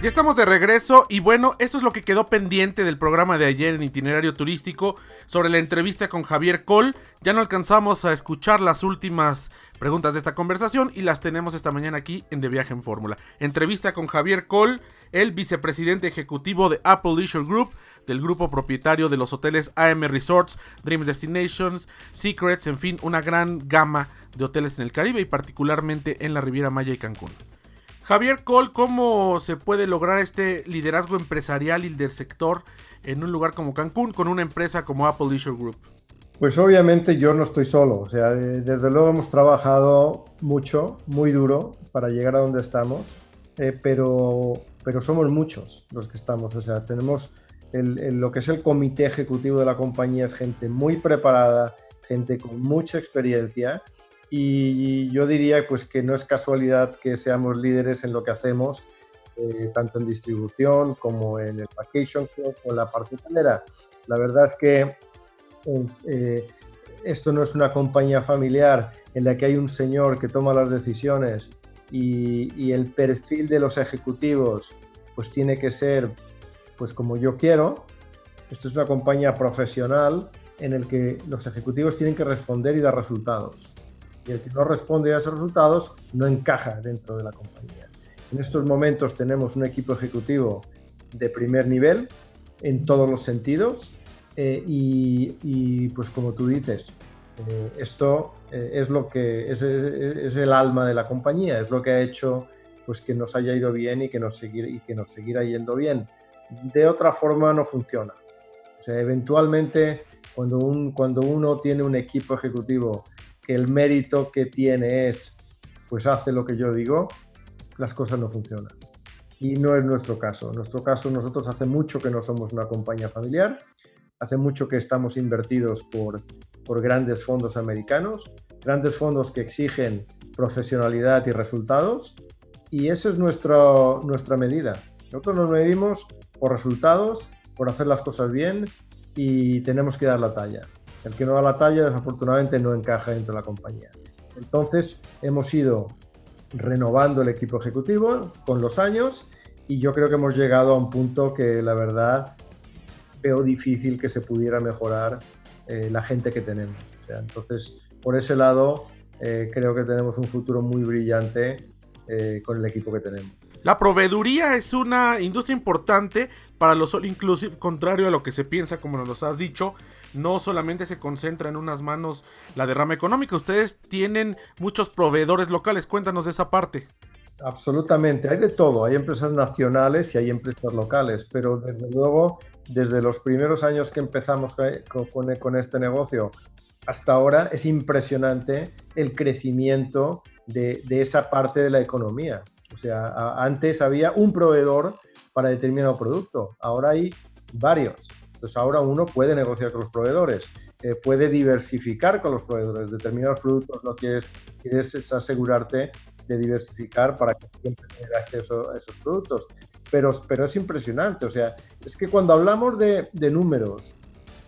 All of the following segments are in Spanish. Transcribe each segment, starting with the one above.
Ya estamos de regreso y bueno, esto es lo que quedó pendiente del programa de ayer en itinerario turístico sobre la entrevista con Javier Col. Ya no alcanzamos a escuchar las últimas preguntas de esta conversación y las tenemos esta mañana aquí en De Viaje en Fórmula. Entrevista con Javier Col, el vicepresidente ejecutivo de Apple Leisure Group, del grupo propietario de los hoteles AM Resorts, Dream Destinations, Secrets, en fin, una gran gama de hoteles en el Caribe y particularmente en la Riviera Maya y Cancún. Javier Cole, ¿cómo se puede lograr este liderazgo empresarial y del sector en un lugar como Cancún con una empresa como Apple Leisure Group? Pues obviamente yo no estoy solo, o sea, desde luego hemos trabajado mucho, muy duro para llegar a donde estamos, eh, pero, pero somos muchos los que estamos, o sea, tenemos lo que es el comité ejecutivo de la compañía, es gente muy preparada, gente con mucha experiencia y yo diría pues que no es casualidad que seamos líderes en lo que hacemos, eh, tanto en distribución como en el vacation club o la parte hotelera. La verdad es que eh, eh, esto no es una compañía familiar en la que hay un señor que toma las decisiones y, y, el perfil de los ejecutivos pues tiene que ser pues como yo quiero. Esto es una compañía profesional en el que los ejecutivos tienen que responder y dar resultados y el que no responde a esos resultados no encaja dentro de la compañía. En estos momentos tenemos un equipo ejecutivo de primer nivel en todos los sentidos eh, y, pues como tú dices, eh, esto eh, es lo que es, es, el alma de la compañía, es lo que ha hecho pues que nos haya ido bien y que nos seguir, y que nos seguirá yendo bien. De otra forma no funciona. O sea, eventualmente cuando, un, cuando uno tiene un equipo ejecutivo el mérito que tiene es, pues hace lo que yo digo, las cosas no funcionan. Y no es nuestro caso. En nuestro caso, nosotros hace mucho que no somos una compañía familiar, hace mucho que estamos invertidos por, por grandes fondos americanos, grandes fondos que exigen profesionalidad y resultados, y esa es nuestra, nuestra medida. Nosotros nos medimos por resultados, por hacer las cosas bien y tenemos que dar la talla. El que no da la talla, desafortunadamente, no encaja dentro de la compañía. Entonces, hemos ido renovando el equipo ejecutivo con los años y yo creo que hemos llegado a un punto que la verdad veo difícil que se pudiera mejorar eh, la gente que tenemos. entonces, por ese lado, eh, creo que tenemos un futuro muy brillante eh, con el equipo que tenemos. La proveeduría es una industria importante para los all inclusive, contrario a lo que se piensa, como nos has dicho no solamente se concentra en unas manos la derrama económica, ustedes tienen muchos proveedores locales, cuéntanos de esa parte. Absolutamente, hay de todo, hay empresas nacionales y hay empresas locales, pero desde luego, desde los primeros años que empezamos con, este negocio hasta ahora, es impresionante el crecimiento de, esa parte de la economía. O sea, antes había un proveedor para determinado producto, ahora hay varios. Entonces ahora uno puede negociar con los proveedores, eh, puede diversificar con los proveedores. Determinados productos no quieres, quieres asegurarte de diversificar para que siempre tenga acceso a esos productos. Pero, pero es impresionante, o sea, es que cuando hablamos de, números,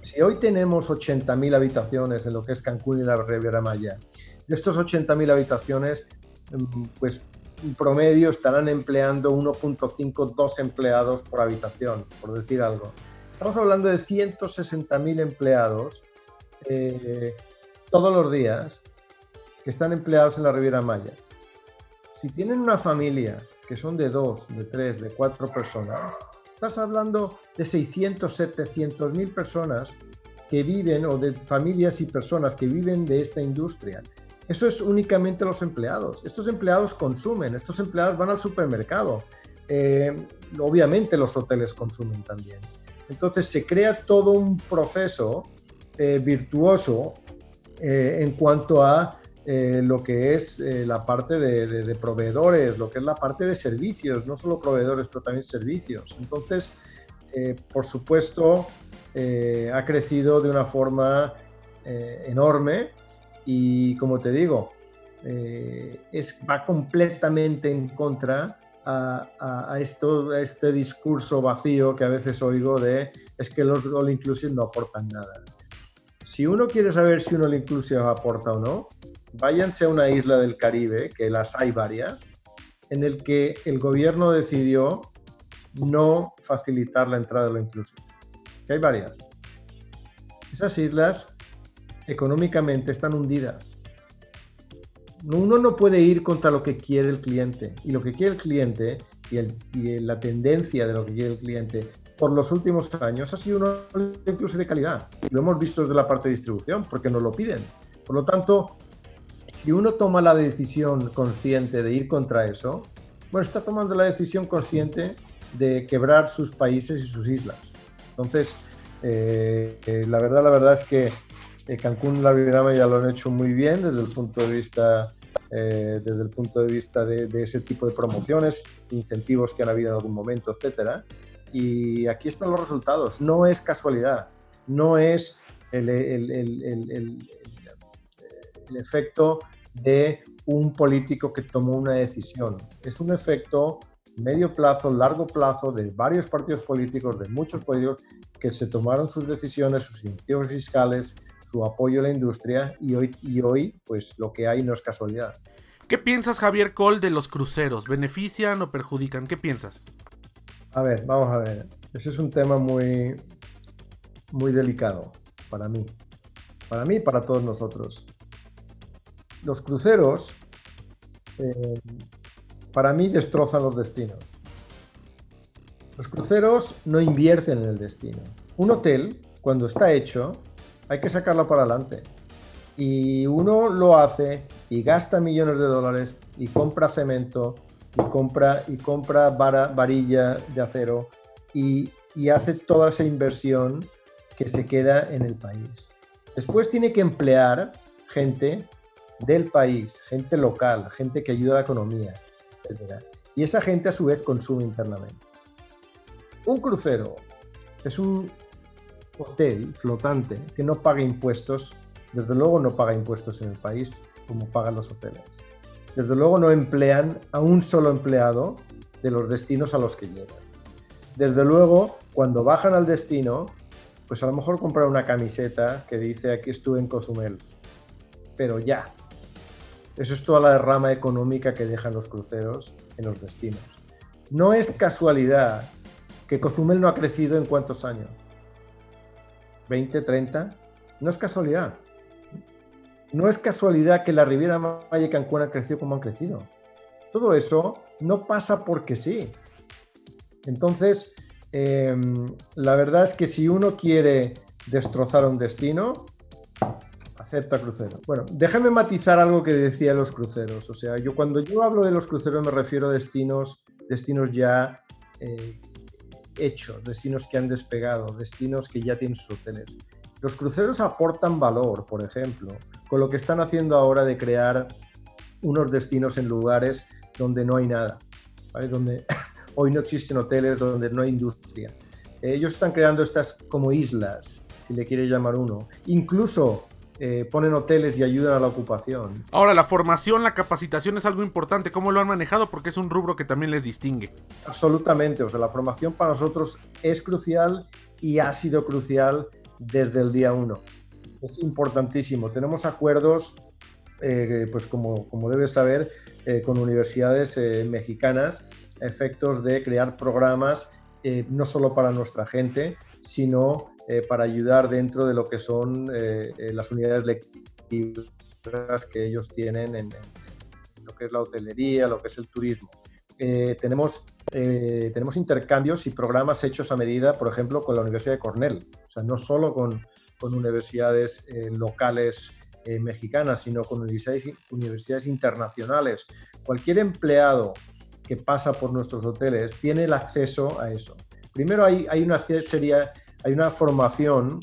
si hoy tenemos 80.000 habitaciones en lo que es Cancún y la Riviera Maya, de estos 80.000 habitaciones, mm, pues en promedio estarán empleando 1.5, 2 empleados por habitación, por decir algo. Estamos hablando de 160.000 empleados eh, todos los días que están empleados en la Riviera Maya. Si tienen una familia que son de dos, de tres, de cuatro personas, estás hablando de 600, 700 mil personas que viven o de familias y personas que viven de esta industria. Eso es únicamente los empleados. Estos empleados consumen, estos empleados van al supermercado. Eh, obviamente los hoteles consumen también. Entonces se crea todo un proceso eh, virtuoso eh, en cuanto a eh, lo que es la parte de, proveedores, lo que es la parte de servicios, no solo proveedores, pero también servicios. Entonces, por supuesto, ha crecido de una forma enorme y, como te digo, va completamente en contra a, esto, a este discurso vacío que a veces oigo de es que los all inclusive no aportan nada. Si uno quiere saber si un all inclusive aporta o no, váyanse a una isla del Caribe, que las hay varias, en el que el gobierno decidió no facilitar la entrada de lo inclusive. Que hay varias. Esas islas económicamente están hundidas. Uno no puede ir contra lo que quiere el cliente. Y lo que quiere el cliente y, la tendencia de lo que quiere el cliente por los últimos años ha sido uno incluso de calidad. Lo hemos visto desde la parte de distribución, porque nos lo piden. Por lo tanto, si uno toma la decisión consciente de ir contra eso, bueno, está tomando la decisión consciente de quebrar sus países y sus islas. Entonces, eh, eh, la verdad, la verdad es que Cancún y la Riviera ya lo han hecho muy bien desde el punto de vista, desde el punto de, vista de, ese tipo de promociones, incentivos que han habido en algún momento, etcétera. Y aquí están los resultados. No es casualidad, no es el, efecto de un político que tomó una decisión. Es un efecto medio plazo, largo plazo de varios partidos políticos, de muchos políticos que se tomaron sus decisiones, sus iniciativas fiscales, su apoyo a la industria y hoy, y hoy pues lo que hay no es casualidad. ¿Qué piensas, Javier Cole, de los cruceros? ¿Benefician o perjudican? ¿Qué piensas? A ver, vamos a ver. Ese es un tema muy, muy delicado para mí. Para mí y para todos nosotros. Los cruceros eh, para mí destrozan los destinos. Los cruceros no invierten en el destino. Un hotel, cuando está hecho, hay que sacarlo para adelante. Y uno lo hace y gasta millones de dólares y compra cemento y compra, y compra varilla de acero y, y hace toda esa inversión que se queda en el país. Después tiene que emplear gente del país, gente local, gente que ayuda a la economía, y esa gente a su vez consume internamente. Un crucero es un hotel flotante que no paga impuestos, desde luego no paga impuestos en el país como pagan los hoteles. Desde luego no emplean a un solo empleado de los destinos a los que llegan. Desde luego, cuando bajan al destino, pues a lo mejor comprar una camiseta que dice aquí estuve en Cozumel. Pero ya, eso es toda la rama económica que dejan los cruceros en los destinos. No es casualidad que Cozumel no ha crecido en cuántos años. ¿20, 30? No es casualidad. No es casualidad que la Riviera Maya y Cancún han crecido como han crecido. Todo eso no pasa porque sí. Entonces, em, la verdad es que si uno quiere destrozar un destino, acepta crucero. Bueno, déjame matizar algo que decía los cruceros. O sea, yo cuando yo hablo de los cruceros me refiero a destinos, destinos ya eh, hechos, destinos que han despegado, destinos que ya tienen sus hoteles. Los cruceros aportan valor, por ejemplo, con lo que están haciendo ahora de crear unos destinos en lugares donde no hay nada, donde hoy no existen hoteles, donde no hay industria. Ellos están creando estas como islas, si le quiere llamar uno. Incluso eh, ponen hoteles y ayudan a la ocupación. Ahora, la formación, la capacitación es algo importante. ¿Cómo lo han manejado? Porque es un rubro que también les distingue. Absolutamente. O sea, la formación para nosotros es crucial y ha sido crucial desde el día uno. Es importantísimo. Tenemos acuerdos, eh, pues como, como debes saber, eh, con universidades mexicanas, efectos de crear programas no solo para nuestra gente, sino eh, para ayudar dentro de lo que son eh, eh, las unidades lectivas que ellos tienen en, lo que es la hotelería, lo que es el turismo. tenemos, tenemos intercambios y programas hechos a medida, por ejemplo, con la Universidad de Cornell, o sea, no solo con, con universidades locales mexicanas, sino con universidades, universidades internacionales. Cualquier empleado que pasa por nuestros hoteles tiene el acceso a eso. Primero hay, hay una serie hay una formación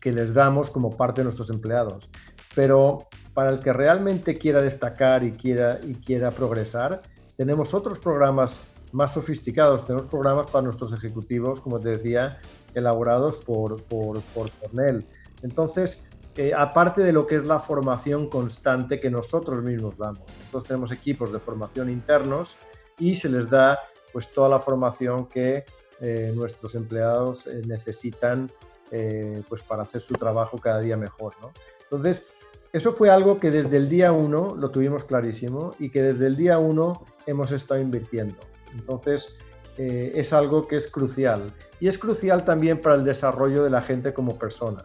que les damos como parte de nuestros empleados, pero para el que realmente quiera destacar y quiera, y quiera progresar, tenemos otros programas más sofisticados, tenemos programas para nuestros ejecutivos, como te decía, elaborados por, por, por Cornell. Entonces, eh, aparte de lo que es la formación constante que nosotros mismos damos. Nosotros tenemos equipos de formación internos y se les da pues toda la formación que eh, nuestros empleados eh, necesitan eh, pues para hacer su trabajo cada día mejor. ¿no? Entonces, eso fue algo que desde el día uno lo tuvimos clarísimo y que desde el día uno hemos estado invirtiendo. Entonces, es algo que es crucial. Y es crucial también para el desarrollo de la gente como personas.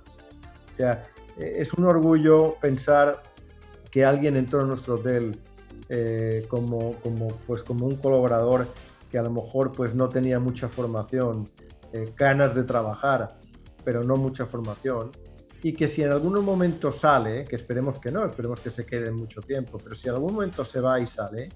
O sea, es un orgullo pensar que alguien entró en nuestro hotel como, como, pues como un colaborador que a lo mejor pues no tenía mucha formación, eh, ganas de trabajar, pero no mucha formación, y que si en algún momento sale, que esperemos que no, esperemos que se quede mucho tiempo, pero si en algún momento se va y sale,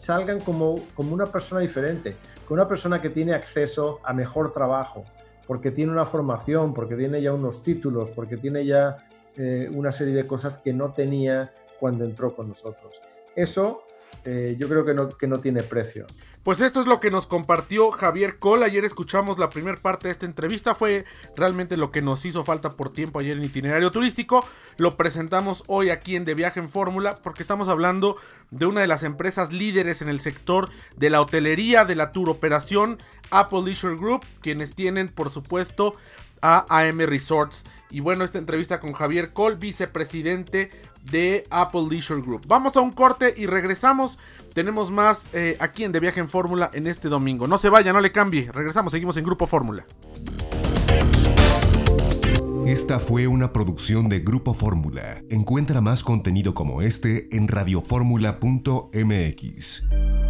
salgan como, como una persona diferente, como una persona que tiene acceso a mejor trabajo, porque tiene una formación, porque tiene ya unos títulos, porque tiene ya eh, una serie de cosas que no tenía cuando entró con nosotros. Eso eh, yo creo que no, que no tiene precio. Pues esto es lo que nos compartió Javier Cole. Ayer escuchamos la primera parte de esta entrevista. Fue realmente lo que nos hizo falta por tiempo ayer en itinerario turístico. Lo presentamos hoy aquí en De Viaje en Fórmula porque estamos hablando de una de las empresas líderes en el sector de la hotelería, de la tour operación, Apple Leisure Group, quienes tienen por supuesto a AM Resorts. Y bueno, esta entrevista con Javier Cole, vicepresidente de Apple Leisure Group. Vamos a un corte y regresamos. Tenemos más eh, aquí en De Viaje en Fórmula en este domingo. No se vaya, no le cambie. Regresamos, seguimos en Grupo Fórmula. Esta fue una producción de Grupo Fórmula. Encuentra más contenido como este en radioformula.mx.